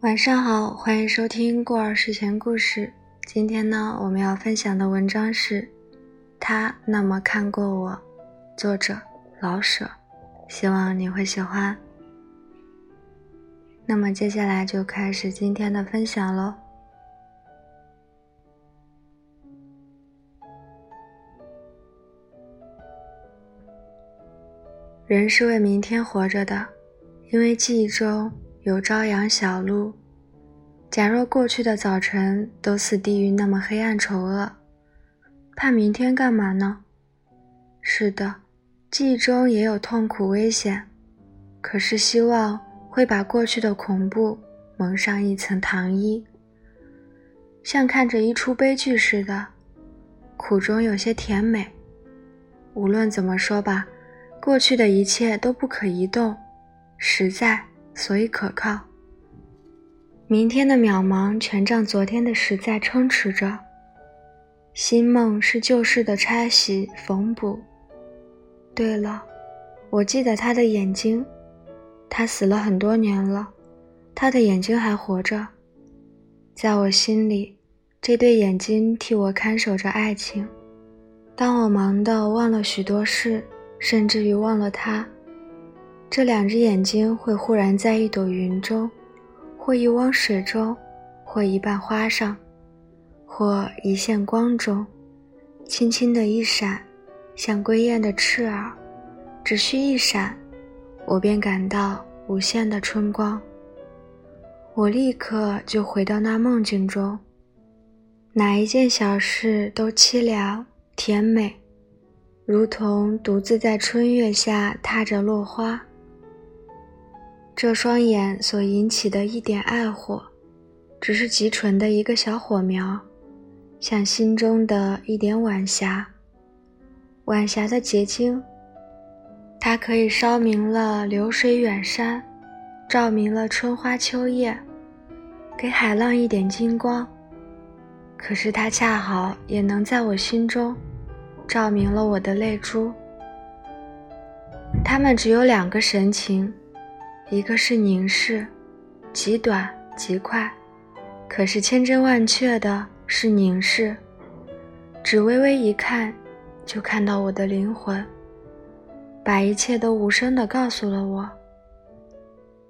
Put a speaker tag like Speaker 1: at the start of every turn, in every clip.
Speaker 1: 晚上好，欢迎收听过儿睡前故事。今天呢，我们要分享的文章是《他那么看过我》，作者老舍。希望你会喜欢。那么接下来就开始今天的分享喽。人是为明天活着的，因为记忆中有朝阳小路。假若过去的早晨都似地狱那么黑暗丑恶，怕明天干嘛呢？是的，记忆中也有痛苦危险，可是希望会把过去的恐怖蒙上一层糖衣，像看着一出悲剧似的，苦中有些甜美。无论怎么说吧。过去的一切都不可移动，实在，所以可靠。明天的渺茫全仗昨天的实在撑持着。新梦是旧事的拆洗缝补。对了，我记得他的眼睛，他死了很多年了，他的眼睛还活着，在我心里，这对眼睛替我看守着爱情。当我忙得忘了许多事。甚至于忘了他，这两只眼睛会忽然在一朵云中，或一汪水中，或一瓣花上，或一线光中，轻轻的一闪，像归雁的翅耳，只需一闪，我便感到无限的春光。我立刻就回到那梦境中，哪一件小事都凄凉甜美。如同独自在春月下踏着落花，这双眼所引起的一点爱火，只是极纯的一个小火苗，像心中的一点晚霞。晚霞的结晶，它可以烧明了流水远山，照明了春花秋叶，给海浪一点金光。可是它恰好也能在我心中。照明了我的泪珠。他们只有两个神情，一个是凝视，极短极快；可是千真万确的是凝视，只微微一看，就看到我的灵魂，把一切都无声的告诉了我。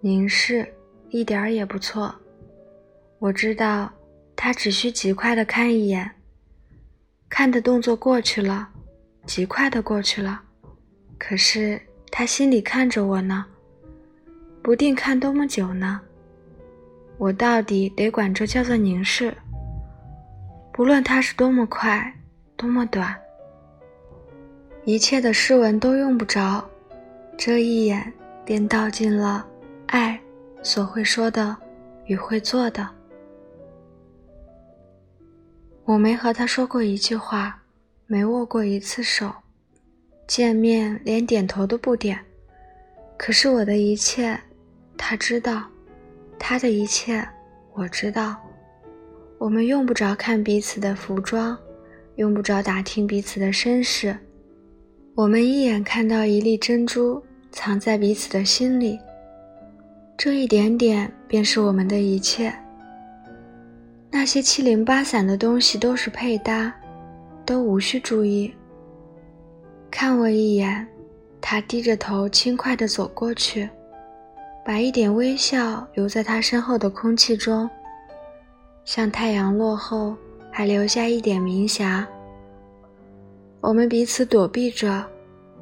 Speaker 1: 凝视一点儿也不错，我知道，他只需极快的看一眼。看的动作过去了，极快的过去了，可是他心里看着我呢，不定看多么久呢。我到底得管这叫做凝视。不论它是多么快，多么短，一切的诗文都用不着，这一眼便道尽了爱所会说的与会做的。我没和他说过一句话，没握过一次手，见面连点头都不点。可是我的一切，他知道；他的一切，我知道。我们用不着看彼此的服装，用不着打听彼此的身世，我们一眼看到一粒珍珠藏在彼此的心里，这一点点便是我们的一切。那些七零八散的东西都是配搭，都无需注意。看我一眼，他低着头轻快地走过去，把一点微笑留在他身后的空气中，像太阳落后还留下一点明霞。我们彼此躲避着，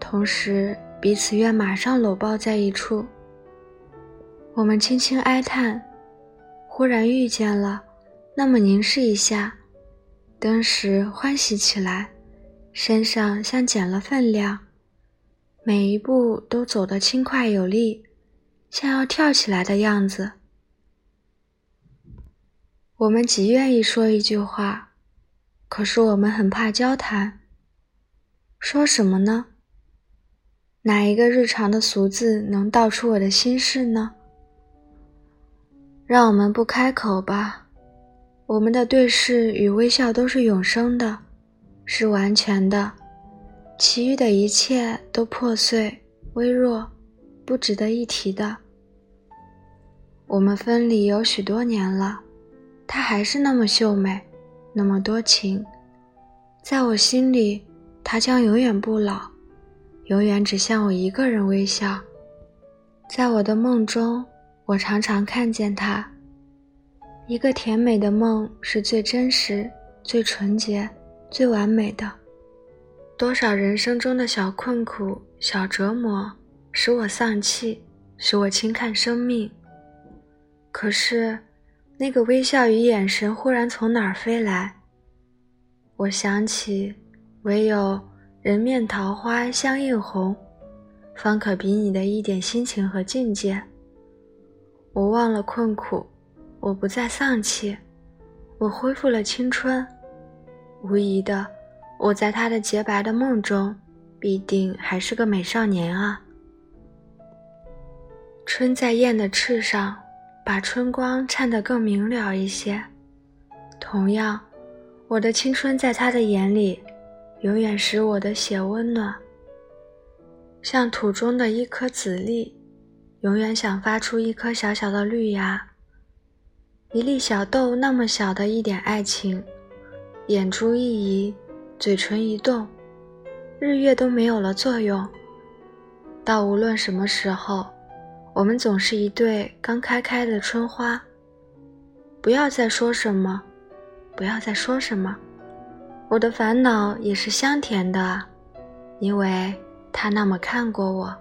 Speaker 1: 同时彼此愿马上搂抱在一处。我们轻轻哀叹，忽然遇见了。那么凝视一下，登时欢喜起来，身上像减了分量，每一步都走得轻快有力，像要跳起来的样子。我们极愿意说一句话，可是我们很怕交谈。说什么呢？哪一个日常的俗字能道出我的心事呢？让我们不开口吧。我们的对视与微笑都是永生的，是完全的，其余的一切都破碎、微弱、不值得一提的。我们分离有许多年了，她还是那么秀美，那么多情，在我心里，她将永远不老，永远只向我一个人微笑。在我的梦中，我常常看见她。一个甜美的梦是最真实、最纯洁、最完美的。多少人生中的小困苦、小折磨，使我丧气，使我轻看生命。可是，那个微笑与眼神忽然从哪儿飞来？我想起，唯有人面桃花相映红，方可比拟的一点心情和境界。我忘了困苦，我不再丧气，我恢复了青春。无疑的，我在他的洁白的梦中，必定还是个美少年啊。春在燕的翅上。把春光衬得更明了一些。同样，我的青春在他的眼里，永远使我的血温暖，像土中的一颗籽粒，永远想发出一颗小小的绿芽。一粒小豆那么小的一点爱情，眼珠一移，嘴唇一动，日月都没有了作用。到无论什么时候。我们总是一对刚开开的春花。不要再说什么，不要再说什么。我的烦恼也是香甜的，因为他那么看过我。